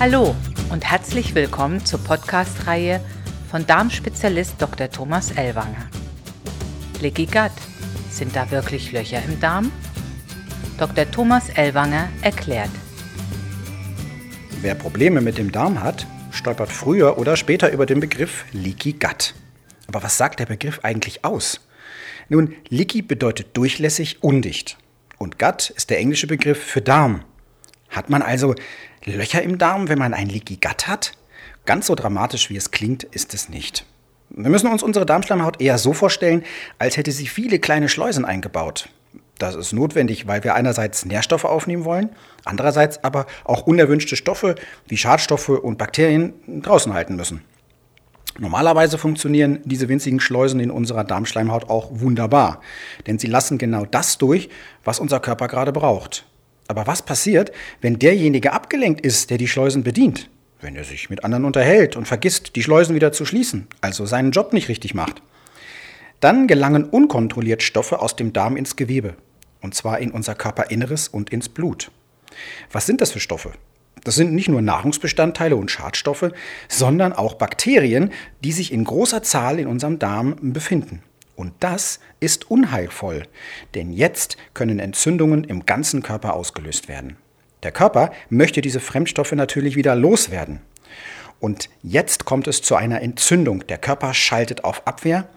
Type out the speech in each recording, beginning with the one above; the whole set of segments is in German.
Hallo und herzlich willkommen zur Podcast-Reihe von Darmspezialist Dr. Thomas Ellwanger. Leaky Gut. Sind da wirklich Löcher im Darm? Dr. Thomas Ellwanger erklärt. Wer Probleme mit dem Darm hat, stolpert früher oder später über den Begriff Leaky Gut. Aber was sagt der Begriff eigentlich aus? Nun, Leaky bedeutet durchlässig, undicht. Und Gut ist der englische Begriff für Darm. Hat man also Löcher im Darm, wenn man ein Leaky Gut hat? Ganz so dramatisch, wie es klingt, ist es nicht. Wir müssen uns unsere Darmschleimhaut eher so vorstellen, als hätte sie viele kleine Schleusen eingebaut. Das ist notwendig, weil wir einerseits Nährstoffe aufnehmen wollen, andererseits aber auch unerwünschte Stoffe wie Schadstoffe und Bakterien draußen halten müssen. Normalerweise funktionieren diese winzigen Schleusen in unserer Darmschleimhaut auch wunderbar, denn sie lassen genau das durch, was unser Körper gerade braucht. Aber was passiert, wenn derjenige abgelenkt ist, der die Schleusen bedient? Wenn er sich mit anderen unterhält und vergisst, die Schleusen wieder zu schließen, also seinen Job nicht richtig macht? Dann gelangen unkontrolliert Stoffe aus dem Darm ins Gewebe, und zwar in unser Körperinneres und ins Blut. Was sind das für Stoffe? Das sind nicht nur Nahrungsbestandteile und Schadstoffe, sondern auch Bakterien, die sich in großer Zahl in unserem Darm befinden. Und das ist unheilvoll, denn jetzt können Entzündungen im ganzen Körper ausgelöst werden. Der Körper möchte diese Fremdstoffe natürlich wieder loswerden. Und jetzt kommt es zu einer Entzündung. Der Körper schaltet auf Abwehr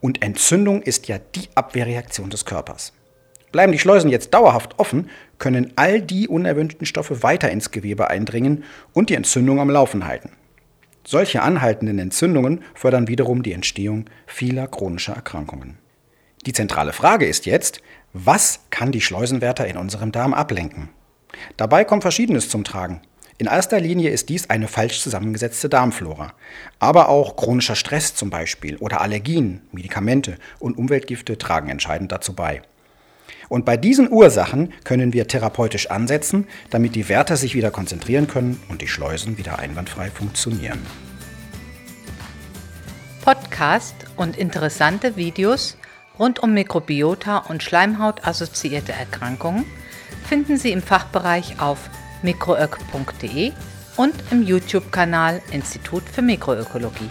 und Entzündung ist ja die Abwehrreaktion des Körpers. Bleiben die Schleusen jetzt dauerhaft offen, können all die unerwünschten Stoffe weiter ins Gewebe eindringen und die Entzündung am Laufen halten. Solche anhaltenden Entzündungen fördern wiederum die Entstehung vieler chronischer Erkrankungen. Die zentrale Frage ist jetzt, was kann die Schleusenwärter in unserem Darm ablenken? Dabei kommt Verschiedenes zum Tragen. In erster Linie ist dies eine falsch zusammengesetzte Darmflora. Aber auch chronischer Stress zum Beispiel oder Allergien, Medikamente und Umweltgifte tragen entscheidend dazu bei. Und bei diesen Ursachen können wir therapeutisch ansetzen, damit die Wärter sich wieder konzentrieren können und die Schleusen wieder einwandfrei funktionieren. Podcast und interessante Videos rund um Mikrobiota und Schleimhaut-assoziierte Erkrankungen finden Sie im Fachbereich auf mikroök.de und im YouTube-Kanal Institut für Mikroökologie.